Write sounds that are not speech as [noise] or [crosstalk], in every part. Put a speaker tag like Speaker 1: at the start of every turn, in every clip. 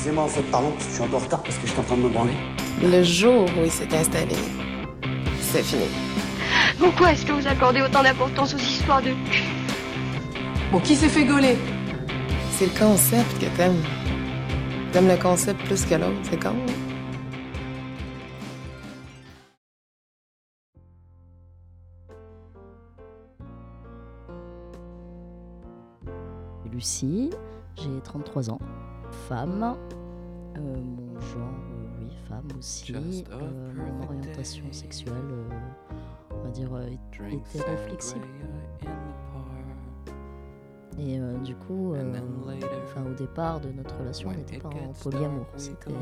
Speaker 1: Excusez-moi, en fait, pardon, parce que je suis un peu en retard parce que j'étais en train de me branler.
Speaker 2: Le jour où il s'est installé, c'est fini.
Speaker 3: Pourquoi est-ce que vous accordez autant d'importance aux histoires de cul?
Speaker 4: Bon, qui s'est fait gauler?
Speaker 2: C'est le concept que t'aimes. T'aimes le concept plus que l'autre, c'est con. hein?
Speaker 5: Lucie, j'ai 33 ans, femme, euh, mon genre, euh, oui, femme aussi, euh, mon orientation sexuelle, euh, on va dire, euh, hé- hétéro-flexible. Et euh, du coup, euh, enfin, au départ de notre relation, on n'était pas en polyamour. Euh,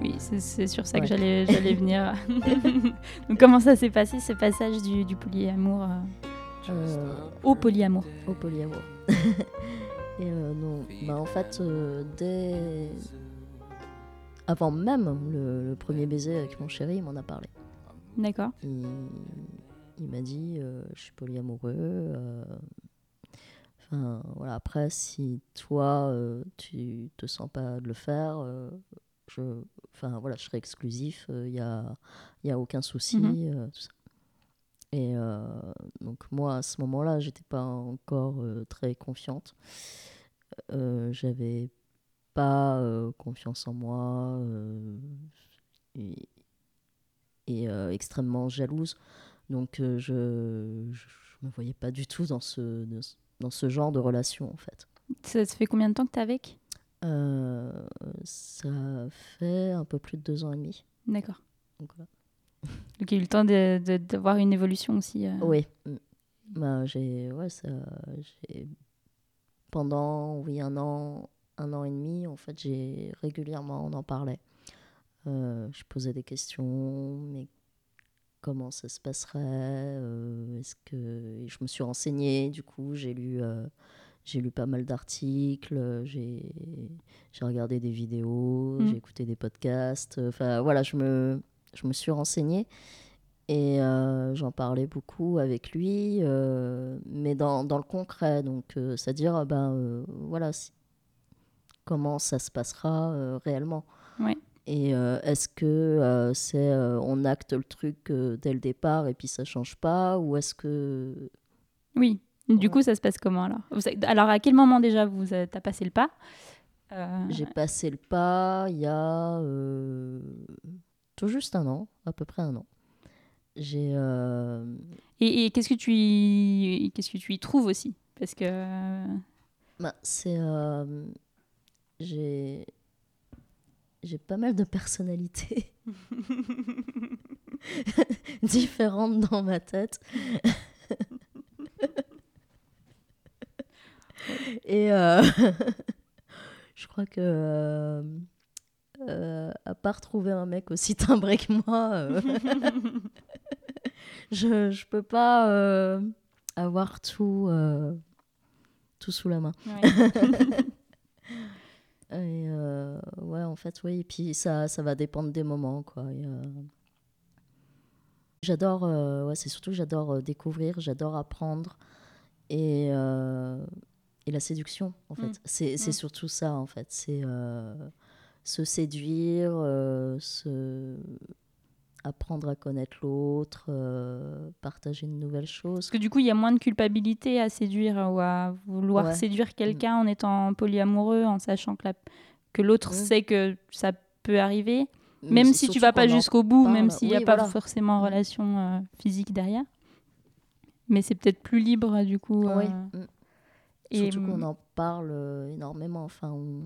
Speaker 6: Oui, c'est sur ça que j'allais [laughs] j'allais venir. [laughs] Donc comment ça s'est passé ce passage du, du polyamour euh,
Speaker 5: euh,
Speaker 6: au polyamour?
Speaker 5: au polyamour. [laughs] Et euh, non, bah en fait, euh, dès. Avant même le, le premier baiser avec mon chéri, il m'en a parlé.
Speaker 6: D'accord.
Speaker 5: Il, il m'a dit euh, Je suis polyamoureux. euh, Enfin, voilà. Après, si toi, euh, tu te sens pas de le faire, je, enfin, voilà, je serai exclusif. Il n'y a, y a aucun souci.
Speaker 6: Mhm.
Speaker 5: tout ça. Et euh, donc, moi, à ce moment-là, j'étais pas encore euh, très confiante. Euh, J'avais pas confiance en moi. et et, extrêmement jalouse. Donc je, je je me voyais pas du tout dans ce, dans ce genre de relation en fait.
Speaker 6: Ça, ça fait combien de temps que t'es avec?
Speaker 5: Euh, ça fait un peu plus de deux ans et demi.
Speaker 6: D'accord.
Speaker 5: Donc, voilà. [laughs]
Speaker 6: Donc il y a eu le temps de- de- d'avoir une évolution aussi. euh.
Speaker 5: Oui. Bah, j'ai ouais, ça, j'ai pendant oui un an, un an et demi en fait j'ai régulièrement on en parlait. Euh, je posais des questions, mais comment ça se passerait euh, Est-ce que et je me suis renseignée du coup j'ai lu euh, j'ai lu pas mal d'articles, j'ai j'ai regardé des vidéos,
Speaker 6: Mm.
Speaker 5: j'ai écouté des podcasts. Enfin voilà, je me je me suis renseignée et euh, j'en parlais beaucoup avec lui, euh, mais dans, dans le concret, donc euh, c'est-à-dire euh, ben voilà si- comment ça se passera réellement.
Speaker 6: Ouais.
Speaker 5: Et est-ce que c'est on acte le truc dès le départ et puis ça change pas ou est-ce que
Speaker 6: Oui. Du
Speaker 5: Ouais.
Speaker 6: coup, ça se passe comment alors? Alors à quel moment déjà vous avez- t'as passé le pas?
Speaker 5: J'ai passé le pas il y a tout juste un an, à peu près un an. J'ai euh,
Speaker 6: Et, et qu'est-ce que tu y... qu'est-ce que tu y trouves aussi? Parce que
Speaker 5: Bah, c'est. euh, j'ai. J'ai pas mal de personnalités [laughs] différentes dans ma tête. [laughs] Et euh, [laughs] je crois que. Euh, à part trouver un mec aussi timbré que moi, euh, [laughs] je, je peux pas euh, avoir tout, euh, tout sous la main.
Speaker 6: ouais. [laughs]
Speaker 5: Et euh, ouais, en fait, oui. Et puis ça, ça va dépendre des moments, quoi. Euh, J'adore, ouais, c'est surtout que j'adore découvrir, j'adore apprendre. Et, et la séduction, en fait.
Speaker 6: Mm.
Speaker 5: C'est c'est
Speaker 6: Mm.
Speaker 5: surtout ça, en fait. C'est euh, se séduire, euh, se... apprendre à connaître l'autre, euh, partager de nouvelles choses.
Speaker 6: Parce que du coup, il y a moins de culpabilité à séduire ou à vouloir
Speaker 5: Ouais. Mm.
Speaker 6: séduire quelqu'un en étant polyamoureux, en sachant que, la- que l'autre
Speaker 5: Mm.
Speaker 6: sait que ça peut arriver. Même si tu vas pas jusqu'au bout, même s'il n'y a pas forcément
Speaker 5: Mm.
Speaker 6: relation euh, physique derrière. Mais c'est peut-être plus libre, du coup.
Speaker 5: Oui. mm.
Speaker 6: et,
Speaker 5: Surtout qu'on
Speaker 6: mm,
Speaker 5: en parle énormément. Enfin, on,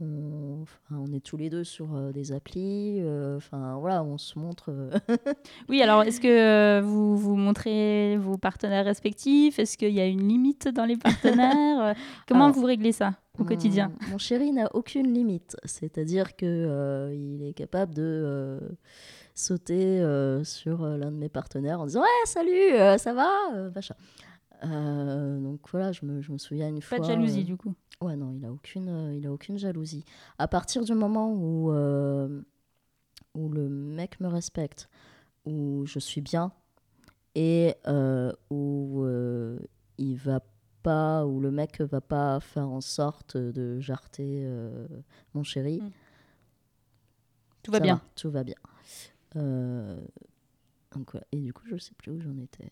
Speaker 5: on, enfin, on est tous les deux sur euh, des applis. euh, Enfin, voilà, on se montre. euh, [laughs]
Speaker 6: Oui, alors est-ce que vous vous montrez vos partenaires respectifs? Est-ce qu'il y a une limite dans les partenaires? [laughs] Comment
Speaker 5: Alors,
Speaker 6: vous réglez ça au quotidien?
Speaker 5: Mon, mon chéri n'a aucune limite. C'est-à-dire que il est capable de sauter sur l'un de mes partenaires en disant Ouais, salut, ça va machin. Euh, donc voilà, je me, je me souviens une
Speaker 6: Pas
Speaker 5: fois.
Speaker 6: de jalousie,
Speaker 5: euh,
Speaker 6: du coup.
Speaker 5: Ouais, non, il a aucune, euh, il a aucune jalousie. À partir du moment où, où le mec me respecte, où je suis bien et où il va pas, où le mec va pas faire en sorte de jarter mon chéri.
Speaker 6: Mm. Tout va bien.
Speaker 5: tout va bien. Donc. Et du coup, je sais plus où j'en étais.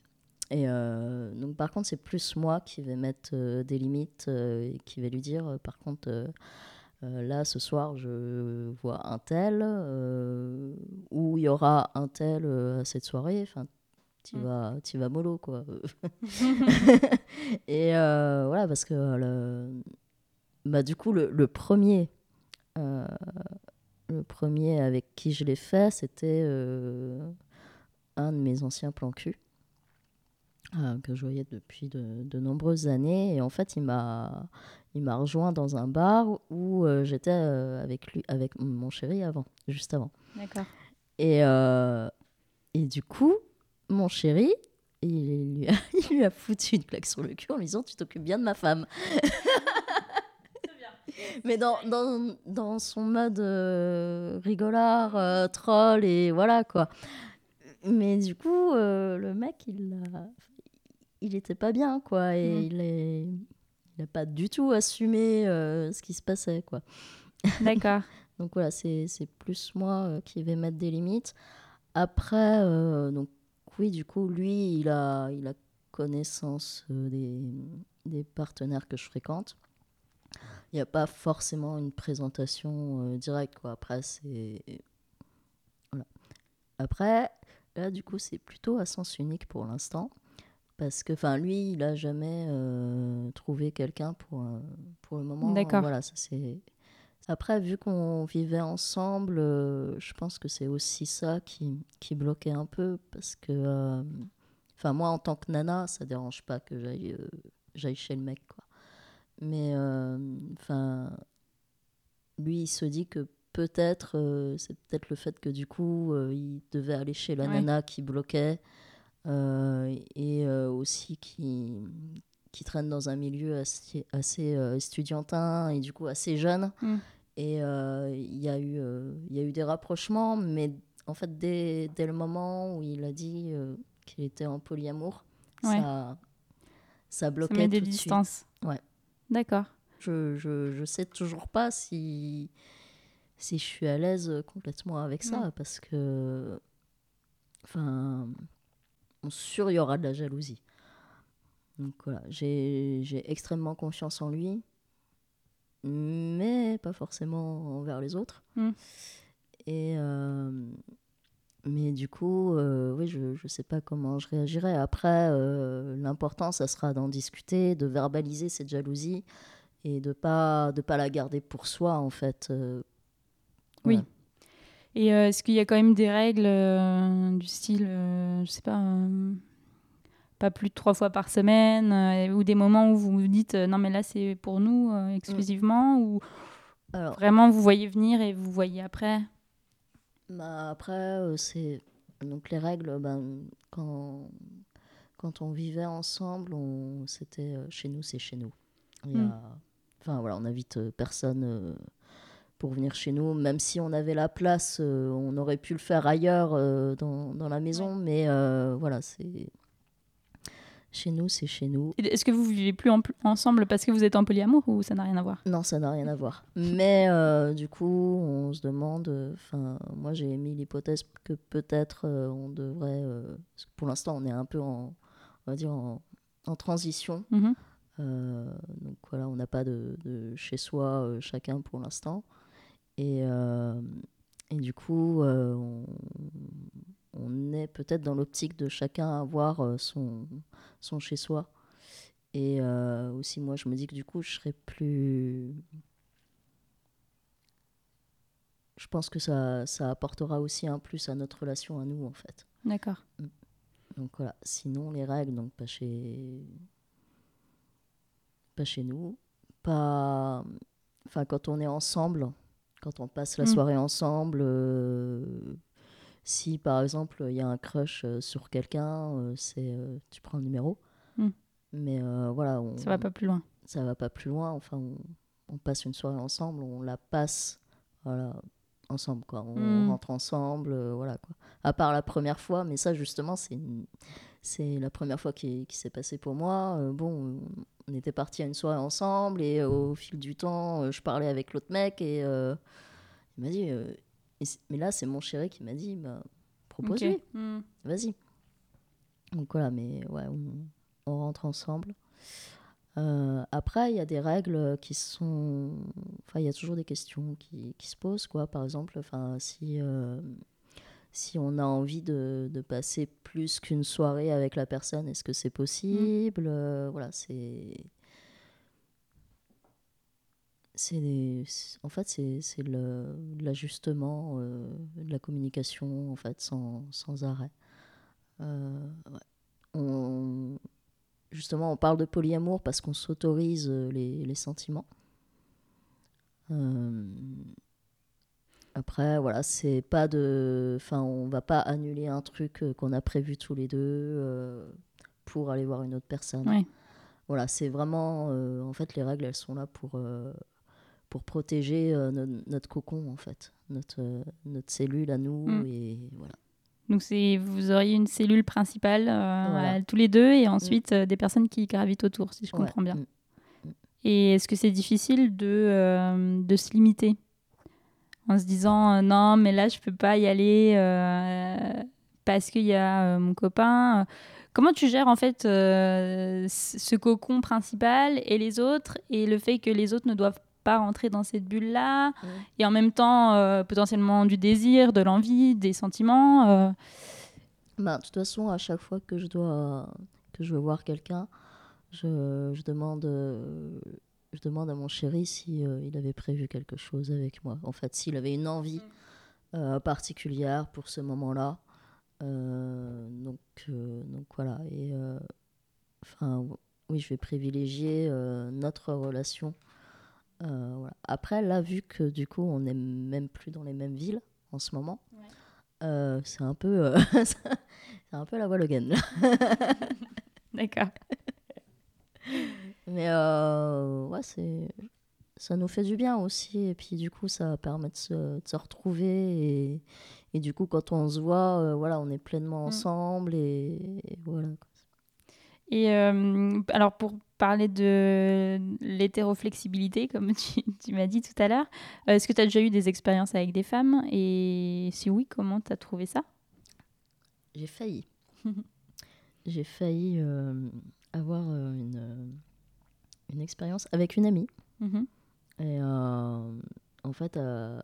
Speaker 5: Et euh, donc, par contre, c'est plus moi qui vais mettre euh, des limites euh, et qui vais lui dire, par contre, là, ce soir, je vois un tel, ou il y aura un tel à cette soirée. Enfin, tu
Speaker 6: Mm.
Speaker 5: vas, vas mollo, quoi. [laughs] [laughs] et voilà, parce que le- bah, du coup, le, le premier. le premier avec qui je l'ai fait, c'était un de mes anciens plans cul euh, que je voyais depuis de, de nombreuses années. Et en fait, il m'a, il m'a rejoint dans un bar où euh, j'étais euh, avec lui, avec mon chéri avant, juste avant.
Speaker 6: D'accord.
Speaker 5: Et, et du coup, mon chéri, il lui, a, [laughs] il lui a foutu une claque sur le cul en lui disant Tu t'occupes bien de ma femme. Mais dans, dans, dans son mode euh, rigolard, euh, troll, et voilà quoi. Mais du coup, euh, le mec, il a, il était pas bien quoi. Et
Speaker 6: Mhm.
Speaker 5: il est. Il n'a pas du tout assumé euh, ce qui se passait quoi. [laughs]
Speaker 6: D'accord.
Speaker 5: Donc voilà, c'est c'est plus moi euh, qui vais mettre des limites. Après, euh, donc oui, du coup, lui, il a, il a connaissance des, des partenaires que je fréquente. Il n'y a pas forcément une présentation directe, quoi. Après, c'est... Voilà. Après, là, du coup, c'est plutôt à sens unique pour l'instant. Parce que, enfin, lui, il n'a jamais euh, trouvé quelqu'un pour, euh, pour le moment.
Speaker 6: D'accord.
Speaker 5: Voilà, ça c'est... Après, vu qu'on vivait ensemble, euh, je pense que c'est aussi ça qui, qui bloquait un peu. Parce que, euh, enfin, moi, en tant que nana, ça dérange pas que j'aille, euh, j'aille chez le mec, quoi. Mais, euh, enfin, lui, il se dit que peut-être, euh, c'est peut-être le fait que du coup, euh, il devait aller chez la
Speaker 6: Ouais.
Speaker 5: nana qui bloquait. Euh, et euh, aussi qui, qui traîne dans un milieu assez, assez euh, estudiantin et du coup assez jeune.
Speaker 6: Mm.
Speaker 5: Et il y, a eu, y a eu des rapprochements, mais en fait, dès, dès le moment où il a dit qu'il était en polyamour,
Speaker 6: Ouais.
Speaker 5: ça, ça
Speaker 6: Ça
Speaker 5: bloquait
Speaker 6: met des
Speaker 5: tout de suite.
Speaker 6: distances.
Speaker 5: Ouais.
Speaker 6: D'accord.
Speaker 5: Je, je, je sais toujours pas si, si je suis à l'aise complètement avec ça,
Speaker 6: Mm.
Speaker 5: parce que, enfin, bon, sûr, il y aura de la jalousie. Donc voilà, j'ai extrêmement confiance en lui, mais pas forcément envers les autres.
Speaker 6: Mm.
Speaker 5: Et euh, mais du coup, euh, oui, je ne sais pas comment je réagirai. Après, euh, l'important, ça sera d'en discuter, de verbaliser cette jalousie et de pas de pas la garder pour soi, en fait.
Speaker 6: Oui. Et euh, est-ce qu'il y a quand même des règles euh, du style, euh, je sais pas, euh, pas plus de trois fois par semaine, ou des moments où vous vous dites non mais là c'est pour nous exclusivement, ou
Speaker 5: Alors,
Speaker 6: vraiment vous voyez venir et vous voyez après?
Speaker 5: Bah, après, c'est donc les règles. Ben, quand quand on vivait ensemble, on c'était chez nous, c'est chez nous.
Speaker 6: Mm.
Speaker 5: Enfin voilà, on n'invite personne pour venir chez nous, même si on avait la place, euh, on aurait pu le faire ailleurs euh, dans, dans la maison, mais euh, voilà, c'est chez nous, c'est chez nous.
Speaker 6: Est-ce que vous vivez plus en- ensemble parce que vous êtes en polyamour ou ça n'a rien à voir?
Speaker 5: Non, ça n'a rien à voir. Mais du coup, on se demande. Enfin, moi, j'ai émis l'hypothèse que peut-être on devrait. parce que pour l'instant, on est un peu en, on va dire en, en transition.
Speaker 6: Mhm.
Speaker 5: Donc voilà, on n'a pas de, de chez soi chacun pour l'instant. Et, euh, et du coup, euh, on, on est peut-être dans l'optique de chacun avoir euh, son, son chez soi. Et aussi, moi, je me dis que du coup, je serais plus. Je pense que ça, ça apportera aussi un plus à notre relation à nous, en fait.
Speaker 6: D'accord.
Speaker 5: Donc voilà. Sinon, les règles, donc pas chez. Pas chez nous. Pas. Enfin, quand on est ensemble, quand on passe la
Speaker 6: Mm.
Speaker 5: soirée ensemble, euh, si par exemple il y a un crush euh, sur quelqu'un, euh, c'est tu prends le numéro.
Speaker 6: Mm.
Speaker 5: Mais voilà, on,
Speaker 6: Ça va pas plus loin.
Speaker 5: ça va pas plus loin. Enfin, on, on passe une soirée ensemble, on la passe voilà, ensemble, quoi. On
Speaker 6: Mm.
Speaker 5: rentre ensemble, voilà, quoi. À part la première fois, mais ça, justement, c'est une- c'est la première fois qui, qui s'est passé pour moi. Euh, bon, on était partis à une soirée ensemble et euh, au fil du temps, euh, je parlais avec l'autre mec et euh, il m'a dit, euh, et mais là, c'est mon chéri qui m'a dit, bah, propose-lui.
Speaker 6: Hmm.
Speaker 5: vas-y. Donc voilà, mais ouais, on, on rentre ensemble. Euh, après, il y a des règles qui sont. Enfin, il y a toujours des questions qui, qui se posent, quoi. Par exemple, enfin, si, euh, si on a envie de, de passer plus qu'une soirée avec la personne, est-ce que c'est possible Euh, Voilà, c'est. C'est en fait, c'est le- l'ajustement euh, de la communication, en fait, sans, sans arrêt. Euh, justement, on parle de polyamour parce qu'on s'autorise les, les sentiments. Après, voilà, c'est pas de. Enfin, on va pas annuler un truc euh, qu'on a prévu tous les deux euh, pour aller voir une autre personne.
Speaker 6: Ouais.
Speaker 5: Voilà, c'est vraiment. euh, en fait, les règles, elles sont là pour, euh, pour protéger no- notre cocon, en fait. Notre, notre cellule à nous.
Speaker 6: Mm.
Speaker 5: Et voilà.
Speaker 6: Donc vous auriez une cellule principale
Speaker 5: Voilà.
Speaker 6: tous les deux et ensuite euh, des personnes qui gravitent autour, si je
Speaker 5: Ouais.
Speaker 6: comprends bien.
Speaker 5: Mm.
Speaker 6: Et est-ce que c'est difficile de, de se limiter? En se disant euh, non mais là je peux pas y aller euh, parce qu'il y a euh, mon copain. Comment tu gères en fait ce cocon principal et les autres et le fait que les autres ne doivent pas rentrer dans cette bulle là
Speaker 5: Mm.
Speaker 6: et en même temps potentiellement du désir, de l'envie, des sentiments.
Speaker 5: Bah, de toute façon, à chaque fois que je dois que je veux voir quelqu'un, je, je demande je demande à mon chéri si euh, il avait prévu quelque chose avec moi. En fait, s'il avait une envie euh, particulière pour ce moment-là. Euh, donc donc voilà. Et enfin oui, je vais privilégier notre relation. Voilà. Après, là, vu que du coup, on n'est même plus dans les mêmes villes en ce moment, c'est un peu [laughs] c'est un peu la voile. [laughs]
Speaker 6: D'accord.
Speaker 5: Mais euh, c'est ça nous fait du bien aussi. Et puis du coup, ça permet de se, de se retrouver. Et, et du coup, quand on se voit, euh, voilà, on est pleinement
Speaker 6: Mm.
Speaker 5: ensemble. Et, et voilà.
Speaker 6: Et euh, alors, pour parler de l'hétéroflexibilité, comme [laughs] tu, tu m'as dit tout à l'heure, euh, est-ce que tu as déjà eu des expériences avec des femmes? Et si oui, comment tu as trouvé ça?
Speaker 5: J'ai failli. [laughs] J'ai failli euh, avoir une, une expérience avec une amie.
Speaker 6: Mhm.
Speaker 5: Et euh, en fait, euh,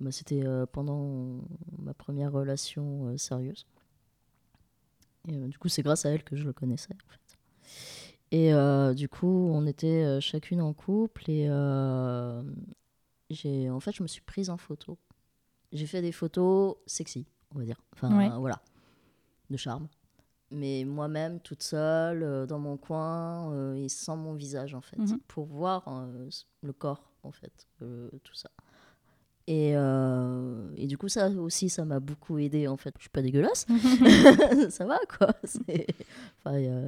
Speaker 5: bah, c'était euh, pendant ma première relation sérieuse. Et du coup, c'est grâce à elle que je le connaissais. En fait. Et euh, du coup, on était chacune en couple et euh, j'ai, en fait, je me suis prise en photo. J'ai fait des photos sexy, on va dire. Enfin,
Speaker 6: Ouais.
Speaker 5: voilà, de charme. Mais moi-même, toute seule, euh, dans mon coin, euh, et sans mon visage, en fait,
Speaker 6: Mhm.
Speaker 5: pour voir euh, le corps, en fait, tout ça. Et, et du coup, ça aussi, ça m'a beaucoup aidé, en fait. Je suis pas dégueulasse, [laughs] [laughs] ça va, quoi. [laughs] Enfin, il y a...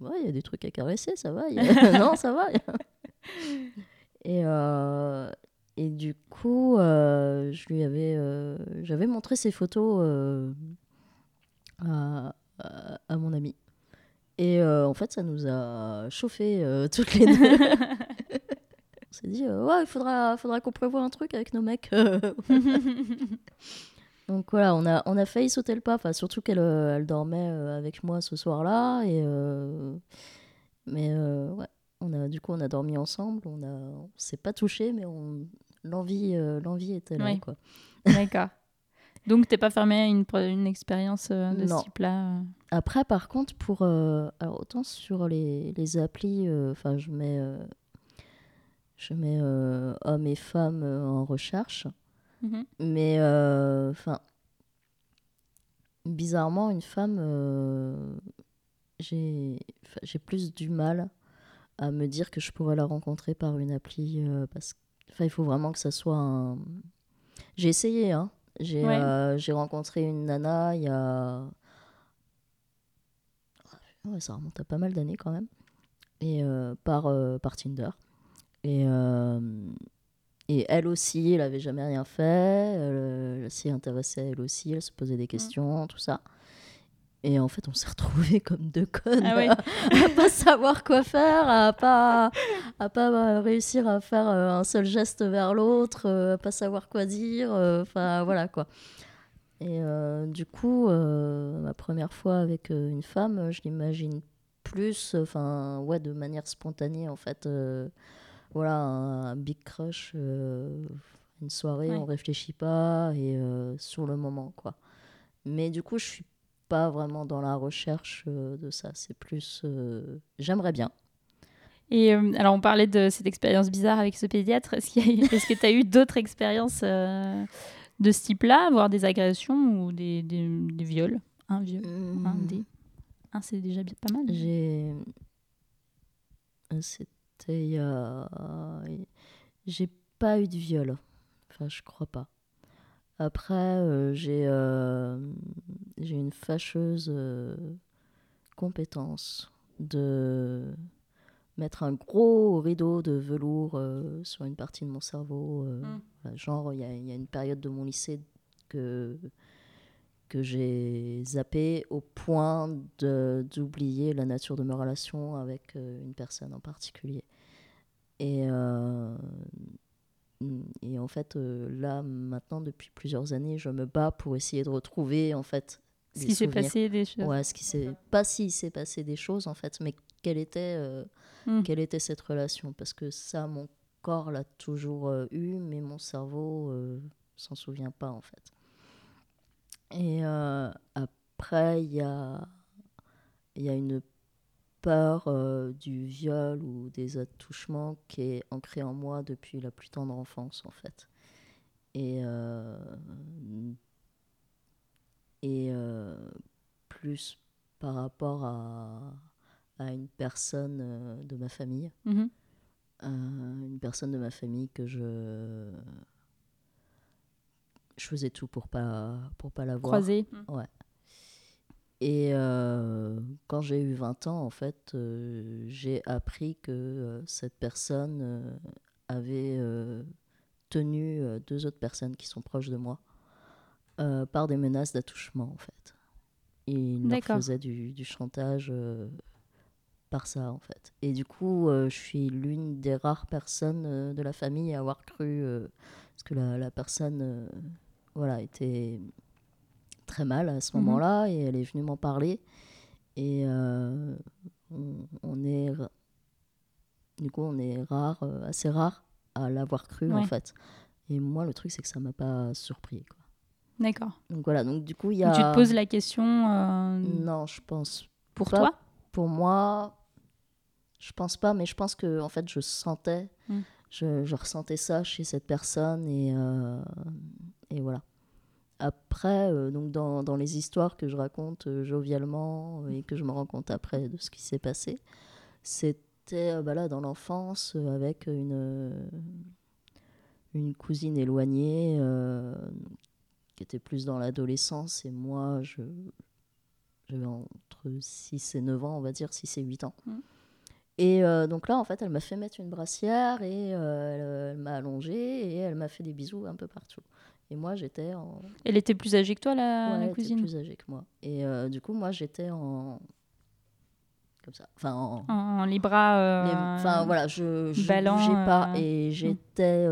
Speaker 5: ouais, il y a des trucs à caresser, ça va. a- non, ça va. et, et du coup, je lui avais, j'avais montré ces photos à, à, à mon ami. Et euh, en fait, ça nous a chauffé euh, [laughs] toutes les deux. [laughs] On s'est dit, euh, ouais, il faudra, faudra qu'on prévoie un truc avec nos mecs. [laughs] Donc voilà, on a, on a failli sauter le pas, enfin, surtout qu'elle elle dormait avec moi ce soir-là. Et, mais ouais, on a, du coup, on a dormi ensemble. On a, on s'est pas touché, mais on, l'envie, l'envie était là. Quoi.
Speaker 6: D'accord. Donc, t'es pas fermé à une, expérience euh, de
Speaker 5: Non.
Speaker 6: ce type-là euh?
Speaker 5: Après, par contre, pour euh, alors autant sur les, les applis, enfin, je mets, je mets hommes et femmes en recherche,
Speaker 6: Mhm.
Speaker 5: mais enfin, bizarrement, une femme, j'ai, plus du mal à me dire que je pourrais la rencontrer par une appli parce qu'il il faut vraiment que ça soit un. J'ai essayé, hein. J'ai
Speaker 6: Ouais.
Speaker 5: euh, rencontré une nana il y a Ouais, ça remonte à pas mal d'années quand même. Et euh, par, euh, par Tinder. Et, et elle aussi, elle avait jamais rien fait. Elle, elle s'y intéressait elle aussi, elle se posait des questions, tout ça. Et en fait, on s'est retrouvés comme deux connes,
Speaker 6: Ah ouais.
Speaker 5: à, [laughs] à pas savoir quoi faire, à pas, à pas euh, réussir à faire euh, un seul geste vers l'autre, euh, à pas savoir quoi dire. euh, Enfin, voilà quoi. Et euh, du coup, euh, ma première fois avec une femme, je l'imagine plus, enfin, ouais, de manière spontanée en fait. euh, voilà, un, un big crush, une soirée,
Speaker 6: Ouais.
Speaker 5: on réfléchit pas et sur le moment quoi. Mais du coup, je suis pas vraiment dans la recherche euh, de ça. C'est plus, euh, j'aimerais bien.
Speaker 6: Et euh, alors, on parlait de cette expérience bizarre avec ce pédiatre. Est-ce, qu'il y a- est-ce que tu as eu d'autres expériences euh, de ce type-là, voire des agressions ou des, des, des viols? Un viol un, des... un, c'est déjà pas mal.
Speaker 5: J'ai. C'était. J'ai pas eu de viol. Enfin, je crois pas. Après, euh, j'ai euh, j'ai une fâcheuse euh, compétence de mettre un gros rideau de velours euh, sur une partie de mon cerveau. euh,
Speaker 6: Mm.
Speaker 5: genre, il y, a- il y a une période de mon lycée que, que j'ai zappé au point d'oublier la nature de mes relations avec euh, une personne en particulier. Et, et en fait, euh, là, maintenant, depuis plusieurs années, je me bats pour essayer de retrouver, en fait,
Speaker 6: Ce qui s'est passé, des choses.
Speaker 5: Ouais, ce qui s'est pas s'il s'est passé des choses en fait, mais quelle était euh,
Speaker 6: Mm.
Speaker 5: quelle était cette relation? Parce que ça, mon corps l'a toujours euh, eu, mais mon cerveau euh, s'en souvient pas en fait. Et après, il y a il y a une peur euh, du viol ou des attouchements qui est ancrée en moi depuis la plus tendre enfance en fait. Et euh, et euh, plus par rapport à, à une personne de ma famille. Euh, une personne de ma famille que je je faisais tout pour pas pour pas la voir.
Speaker 6: Croisé.
Speaker 5: Et euh, quand j'ai eu 20 ans, en fait, euh, j'ai appris que euh, cette personne avait tenu deux autres personnes qui sont proches de moi par des menaces d'attouchement, en fait. Et il leur faisait du, du chantage par ça, en fait. Et du coup, je suis l'une des rares personnes de la famille à avoir cru, parce que la, la personne, voilà, était très mal à ce
Speaker 6: Mhm.
Speaker 5: moment-là, et elle est venue m'en parler. Et euh, on, on est, du coup, on est rare, euh, assez rare à l'avoir cru, en fait. Et moi, le truc, c'est que ça m'a pas surpris, quoi.
Speaker 6: D'accord.
Speaker 5: Donc voilà, donc du coup, il y a...
Speaker 6: Tu te poses la question euh,
Speaker 5: Non, je pense
Speaker 6: pour
Speaker 5: pas.
Speaker 6: toi?
Speaker 5: Pour moi, je pense pas, mais je pense que en fait, je sentais,
Speaker 6: Mm.
Speaker 5: je, je ressentais ça chez cette personne et, euh, et voilà. Après, euh, donc dans, dans les histoires que je raconte euh, jovialement euh, et que je me rends compte après de ce qui s'est passé, c'était bah là, dans l'enfance avec une, une cousine éloignée qui était plus dans l'adolescence et moi, je, j'avais entre 6 et 9 ans, on va dire, 6 et 8 ans.
Speaker 6: Mhm.
Speaker 5: Et euh, donc là, en fait, elle m'a fait mettre une brassière et euh, elle, elle m'a allongée et elle m'a fait des bisous un peu partout. Et moi, j'étais en.
Speaker 6: Elle était plus âgée que toi, la,
Speaker 5: Ouais,
Speaker 6: la
Speaker 5: elle était plus âgée que moi. Et euh, du coup, moi, j'étais en. Comme ça. Enfin, en.
Speaker 6: En, les bras. euh,
Speaker 5: les- Enfin, voilà, je
Speaker 6: ballant,
Speaker 5: bougeais pas
Speaker 6: euh,
Speaker 5: et j'étais.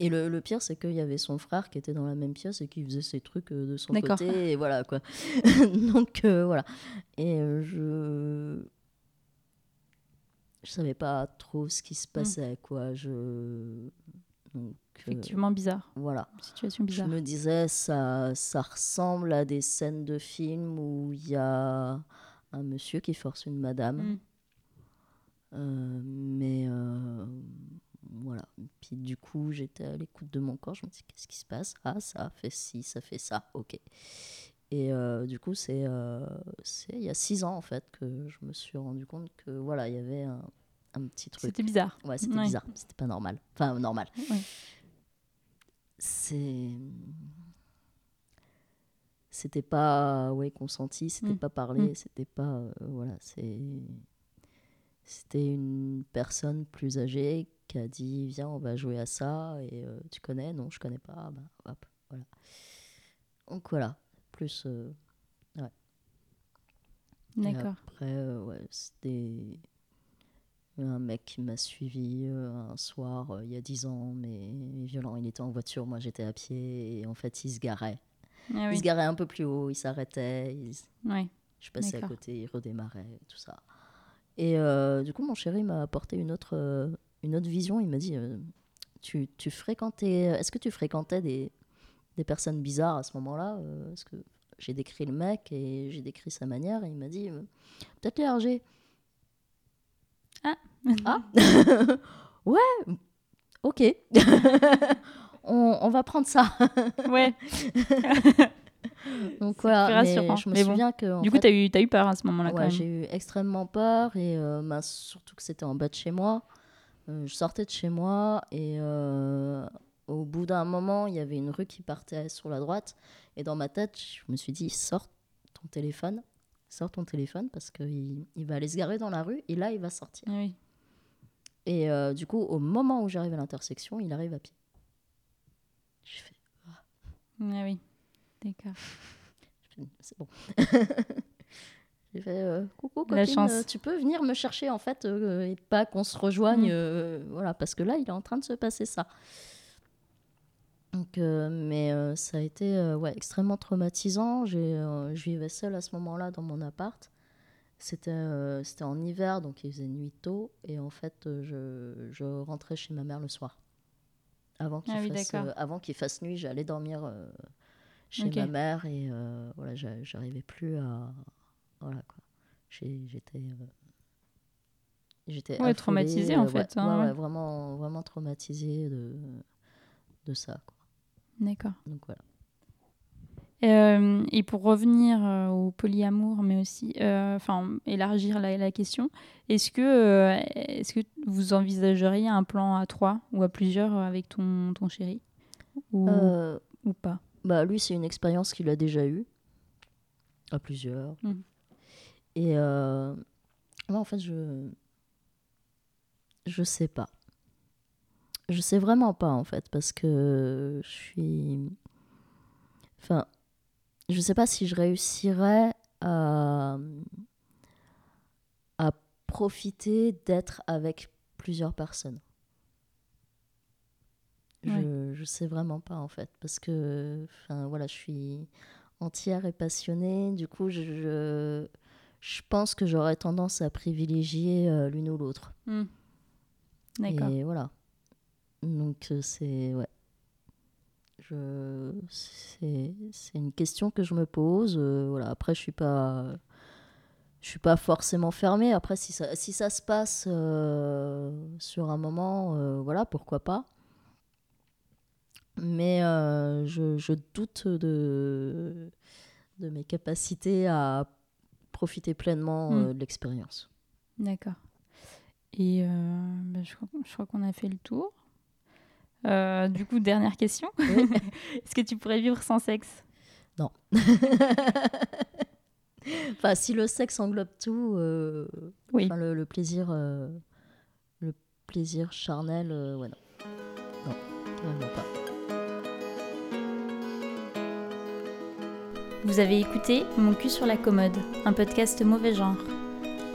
Speaker 5: Et le, le pire, c'est qu'il y avait son frère qui était dans la même pièce et qui faisait ses trucs de son côté. Et voilà, quoi. [laughs] Donc, voilà. Et je. Je savais pas trop ce qui se passait, quoi. Je. Donc,
Speaker 6: Effectivement, bizarre.
Speaker 5: voilà.
Speaker 6: Situation
Speaker 5: Je
Speaker 6: bizarre.
Speaker 5: me disais, ça, ça ressemble à des scènes de films où il y a un monsieur qui force une madame.
Speaker 6: Mm.
Speaker 5: Euh, mais euh, voilà. Puis du coup, j'étais à l'écoute de mon corps. Je me dis, qu'est-ce qui se passe? Ah, ça fait ci, ça fait ça. Ok. Et euh, du coup, c'est c'est il y a six ans en fait que je me suis rendu compte que voilà, il y avait un, un petit truc.
Speaker 6: C'était bizarre.
Speaker 5: Ouais, c'était
Speaker 6: Ouais.
Speaker 5: bizarre. C'était pas normal. Enfin, normal.
Speaker 6: Ouais.
Speaker 5: C'est. C'était pas ouais, consenti, c'était
Speaker 6: Mm.
Speaker 5: pas parlé,
Speaker 6: Mm.
Speaker 5: c'était pas. euh, voilà, c'est. c'était une personne plus âgée qui a dit Viens, on va jouer à ça. Et euh, tu connais? Non, je connais pas. Bah, hop, voilà. Donc voilà, plus. euh, et
Speaker 6: D'accord.
Speaker 5: Après, ouais, c'était un mec qui m'a suivi euh, un soir euh, il y a 10 ans, mais violent. Il était en voiture, moi j'étais à pied, et en fait il se garait.
Speaker 6: Ah
Speaker 5: Il
Speaker 6: oui.
Speaker 5: se garait un peu plus haut, il s'arrêtait, il
Speaker 6: Ouais.
Speaker 5: je passais à côté, il redémarrait, tout ça. Et euh, du coup, mon chéri m'a apporté une autre, euh, une autre vision. Il m'a dit euh, tu, tu fréquentais, Est-ce que tu fréquentais des, des personnes bizarres à ce moment-là Parce que j'ai décrit le mec et j'ai décrit sa manière? Et il m'a dit Peut-être les RG.
Speaker 6: Ah.
Speaker 5: Ah [laughs] Ouais, ok. [laughs] on, on va prendre ça.
Speaker 6: Ouais. [laughs]
Speaker 5: Donc voilà, mais
Speaker 6: rassurant.
Speaker 5: je me
Speaker 6: Mais bon.
Speaker 5: souviens que.
Speaker 6: Du coup,
Speaker 5: fait,
Speaker 6: t'as eu, t'as eu peur à ce moment-là
Speaker 5: Ouais, j'ai eu extrêmement peur et euh, bah, surtout que c'était en bas de chez moi. Euh, je sortais de chez moi et euh, au bout d'un moment, il y avait une rue qui partait sur la droite. Et dans ma tête, je me suis dit, sors ton téléphone, sors ton téléphone parce qu'il il va aller se garer dans la rue et là, il va sortir.
Speaker 6: Ah oui.
Speaker 5: Et euh, du coup, au moment où j'arrive à l'intersection, il arrive à pied. Je fais,
Speaker 6: Ah oui. D'accord.
Speaker 5: c'est bon. [laughs] J'ai fait euh, coucou
Speaker 6: La
Speaker 5: copine,
Speaker 6: chance.
Speaker 5: euh, tu peux venir me chercher en fait euh, et pas qu'on se rejoigne,
Speaker 6: Mm.
Speaker 5: euh, voilà, parce que là il est en train de se passer ça. Donc, euh, mais euh, ça a été euh, ouais, extrêmement traumatisant. J'ai, je vivais seule à ce moment-là dans mon appart. C'était, c'était en hiver, donc il faisait nuit tôt. Et en fait, je, je rentrais chez ma mère le soir. Avant qu'il,
Speaker 6: Ah oui,
Speaker 5: fasse, avant qu'il fasse nuit, j'allais dormir chez ma mère. Et voilà, j'a- j'arrivais plus à. Voilà quoi. J'étais. J'étais
Speaker 6: Ouais, traumatisée, en fait, hein,
Speaker 5: ouais, vraiment, vraiment traumatisée de, de ça. Quoi.
Speaker 6: D'accord.
Speaker 5: Donc voilà.
Speaker 6: Euh, et pour revenir euh, au polyamour, mais aussi, euh, enfin, élargir la, la question, est-ce que, est-ce que vous envisageriez un plan à trois ou à plusieurs avec ton, ton chéri ou, ou pas?
Speaker 5: Bah, lui, c'est une expérience qu'il a déjà eue, à plusieurs.
Speaker 6: Mhm.
Speaker 5: Et moi, en fait, je. Je sais pas. Je sais vraiment pas, en fait, parce que je suis. Enfin, je sais pas si je réussirais à. à profiter d'être avec plusieurs personnes. Je, je sais vraiment pas en fait parce que enfin voilà je suis entière et passionnée du coup je je, je pense que j'aurais tendance à privilégier euh, l'une ou l'autre
Speaker 6: Hmm. D'accord.
Speaker 5: et voilà donc euh, c'est ouais je c'est c'est une question que je me pose euh, voilà après je suis pas je suis pas forcément fermée après si ça si ça se passe euh, sur un moment euh, voilà pourquoi pas mais je, je doute de, de mes capacités à profiter pleinement
Speaker 6: Mm.
Speaker 5: euh, de l'expérience.
Speaker 6: D'accord. Et bah, je, crois- je crois qu'on a fait le tour. Euh, du coup, dernière question.
Speaker 5: Oui. [laughs]
Speaker 6: Est-ce que tu pourrais vivre sans sexe? [laughs]
Speaker 5: Enfin, si le sexe englobe tout, euh,
Speaker 6: Oui.
Speaker 5: enfin, le, le plaisir, euh, le plaisir charnel, euh, ouais, non. Non, vraiment pas.
Speaker 6: Vous avez écouté Mon cul sur la commode, un podcast mauvais genre.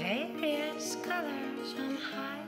Speaker 7: various colors from high.